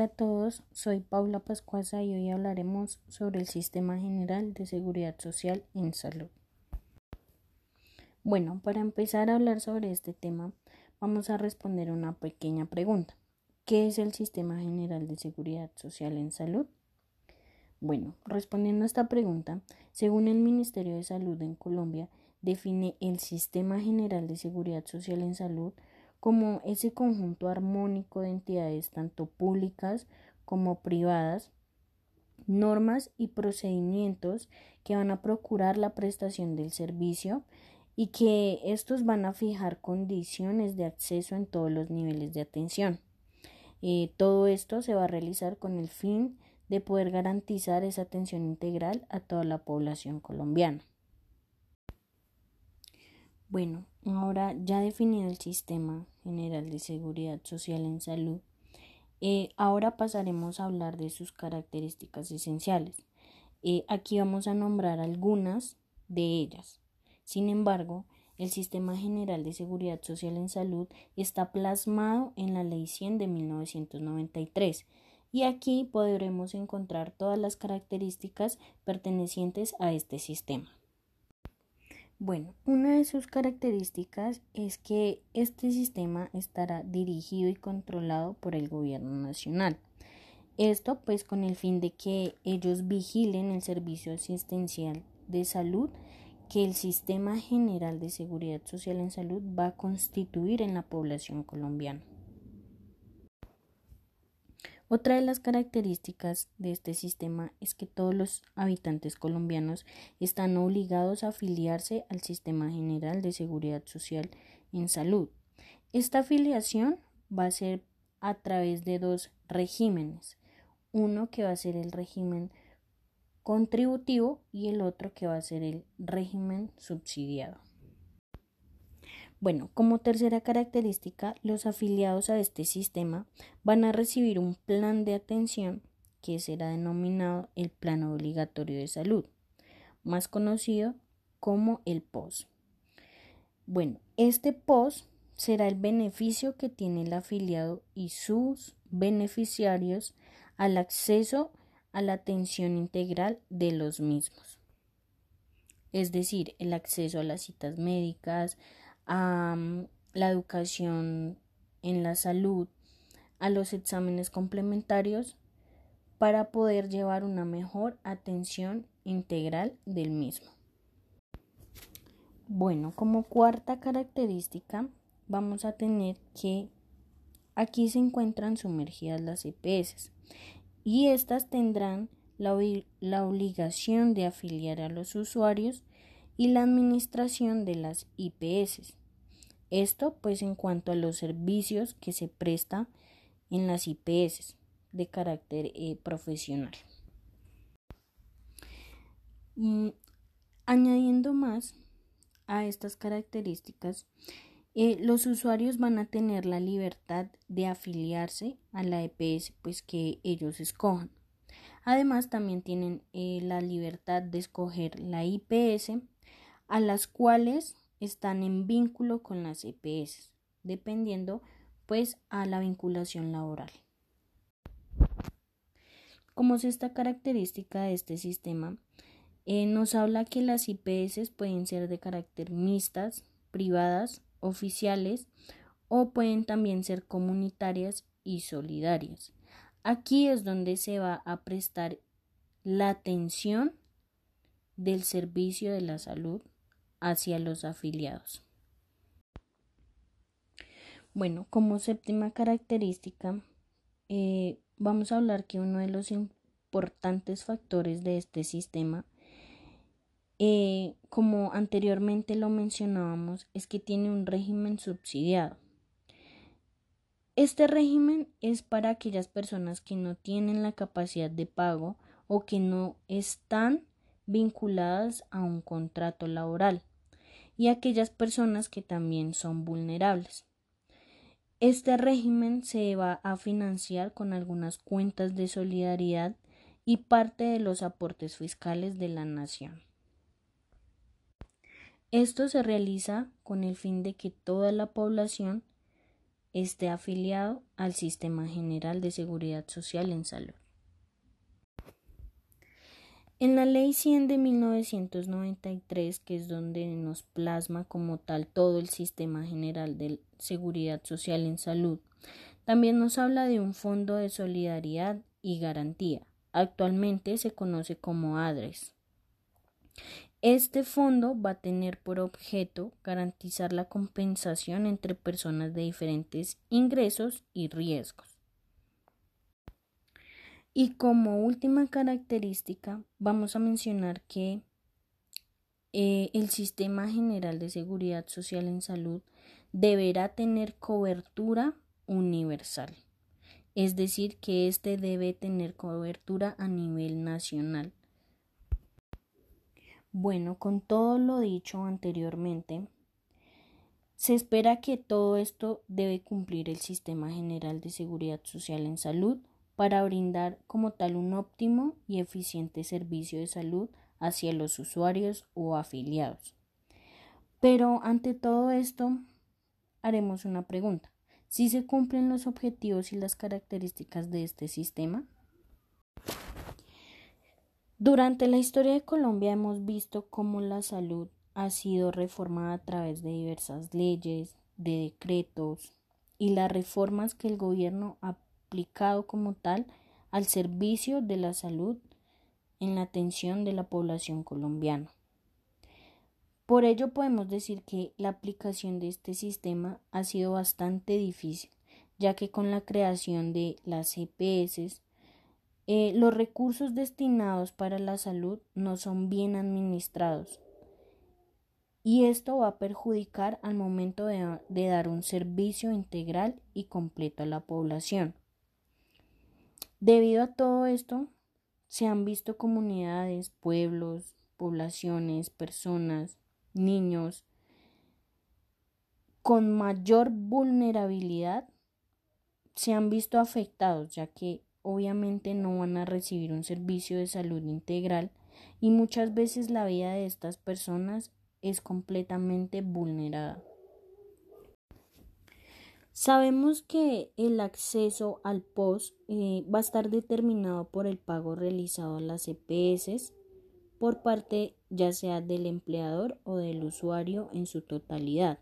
Hola a todos, soy Paula Pascuasa y hoy hablaremos sobre el Sistema General de Seguridad Social en Salud. Bueno, para empezar a hablar sobre este tema, vamos a responder una pequeña pregunta. ¿Qué es el Sistema General de Seguridad Social en Salud? Bueno, respondiendo a esta pregunta, según el Ministerio de Salud en Colombia, define el Sistema General de Seguridad Social en Salud como ese conjunto armónico de entidades tanto públicas como privadas, normas y procedimientos que van a procurar la prestación del servicio y que estos van a fijar condiciones de acceso en todos los niveles de atención. Eh, todo esto se va a realizar con el fin de poder garantizar esa atención integral a toda la población colombiana. Bueno, ahora ya definido el sistema general de seguridad social en salud, eh, ahora pasaremos a hablar de sus características esenciales. Eh, aquí vamos a nombrar algunas de ellas. Sin embargo, el Sistema General de Seguridad Social en Salud está plasmado en la Ley 100 de 1993 y aquí podremos encontrar todas las características pertenecientes a este sistema. Bueno, una de sus características es que este sistema estará dirigido y controlado por el gobierno nacional. Esto pues con el fin de que ellos vigilen el servicio asistencial de salud que el Sistema General de Seguridad Social en Salud va a constituir en la población colombiana. Otra de las características de este sistema es que todos los habitantes colombianos están obligados a afiliarse al Sistema General de Seguridad Social en Salud. Esta afiliación va a ser a través de dos regímenes. Uno que va a ser el régimen contributivo y el otro que va a ser el régimen subsidiado. Bueno, como tercera característica, los afiliados a este sistema van a recibir un plan de atención que será denominado el Plan Obligatorio de Salud, más conocido como el POS. Bueno, este POS será el beneficio que tiene el afiliado y sus beneficiarios al acceso a la atención integral de los mismos. Es decir, el acceso a las citas médicas, a la educación en la salud, a los exámenes complementarios para poder llevar una mejor atención integral del mismo. Bueno, como cuarta característica vamos a tener que aquí se encuentran sumergidas las EPS y estas tendrán la, la obligación de afiliar a los usuarios y la administración de las IPS esto pues en cuanto a los servicios que se presta en las IPS de carácter eh, profesional. Mm, añadiendo más a estas características, eh, los usuarios van a tener la libertad de afiliarse a la EPS pues que ellos escojan. Además también tienen eh, la libertad de escoger la IPS a las cuales están en vínculo con las EPS, dependiendo pues a la vinculación laboral. Como es esta característica de este sistema, eh, nos habla que las IPS pueden ser de carácter mixtas, privadas, oficiales o pueden también ser comunitarias y solidarias. Aquí es donde se va a prestar la atención del servicio de la salud hacia los afiliados. Bueno, como séptima característica, eh, vamos a hablar que uno de los importantes factores de este sistema, eh, como anteriormente lo mencionábamos, es que tiene un régimen subsidiado. Este régimen es para aquellas personas que no tienen la capacidad de pago o que no están vinculadas a un contrato laboral y aquellas personas que también son vulnerables. Este régimen se va a financiar con algunas cuentas de solidaridad y parte de los aportes fiscales de la nación. Esto se realiza con el fin de que toda la población esté afiliado al Sistema General de Seguridad Social en Salud. En la Ley 100 de 1993, que es donde nos plasma como tal todo el Sistema General de Seguridad Social en Salud, también nos habla de un Fondo de Solidaridad y Garantía. Actualmente se conoce como ADRES. Este fondo va a tener por objeto garantizar la compensación entre personas de diferentes ingresos y riesgos. Y como última característica, vamos a mencionar que eh, el Sistema General de Seguridad Social en Salud deberá tener cobertura universal, es decir, que éste debe tener cobertura a nivel nacional. Bueno, con todo lo dicho anteriormente, se espera que todo esto debe cumplir el Sistema General de Seguridad Social en Salud para brindar como tal un óptimo y eficiente servicio de salud hacia los usuarios o afiliados. Pero ante todo esto, haremos una pregunta. ¿Si se cumplen los objetivos y las características de este sistema? Durante la historia de Colombia hemos visto cómo la salud ha sido reformada a través de diversas leyes, de decretos y las reformas que el gobierno ha aplicado como tal al servicio de la salud en la atención de la población colombiana. Por ello podemos decir que la aplicación de este sistema ha sido bastante difícil, ya que con la creación de las EPS, eh, los recursos destinados para la salud no son bien administrados y esto va a perjudicar al momento de dar un servicio integral y completo a la población. Debido a todo esto, se han visto comunidades, pueblos, poblaciones, personas, niños con mayor vulnerabilidad se han visto afectados, ya que obviamente no van a recibir un servicio de salud integral y muchas veces la vida de estas personas es completamente vulnerada. Sabemos que el acceso al POS eh, va a estar determinado por el pago realizado a las EPS por parte ya sea del empleador o del usuario en su totalidad.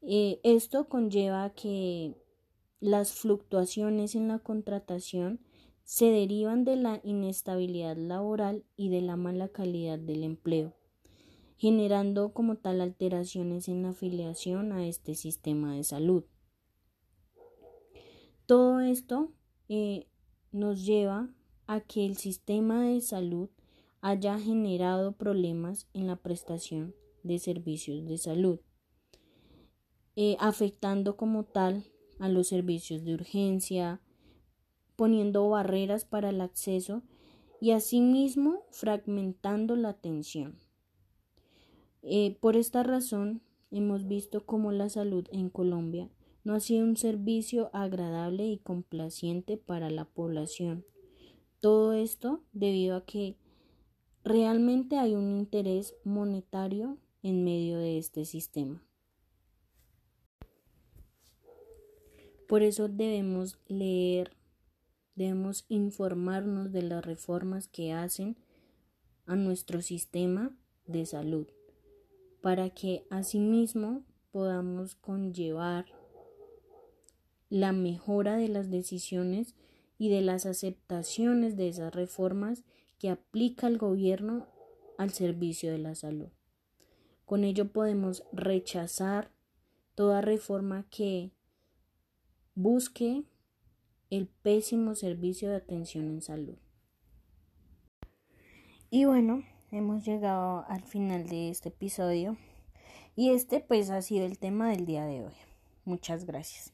Eh, esto conlleva que las fluctuaciones en la contratación se derivan de la inestabilidad laboral y de la mala calidad del empleo generando como tal alteraciones en la afiliación a este sistema de salud. Todo esto eh, nos lleva a que el sistema de salud haya generado problemas en la prestación de servicios de salud, eh, afectando como tal a los servicios de urgencia, poniendo barreras para el acceso y asimismo fragmentando la atención. Eh, por esta razón, hemos visto cómo la salud en Colombia no ha sido un servicio agradable y complaciente para la población. Todo esto debido a que realmente hay un interés monetario en medio de este sistema. Por eso debemos leer, debemos informarnos de las reformas que hacen a nuestro sistema de salud para que asimismo podamos conllevar la mejora de las decisiones y de las aceptaciones de esas reformas que aplica el gobierno al servicio de la salud. Con ello podemos rechazar toda reforma que busque el pésimo servicio de atención en salud. Y bueno, hemos llegado al final de este episodio y este pues ha sido el tema del día de hoy. Muchas gracias.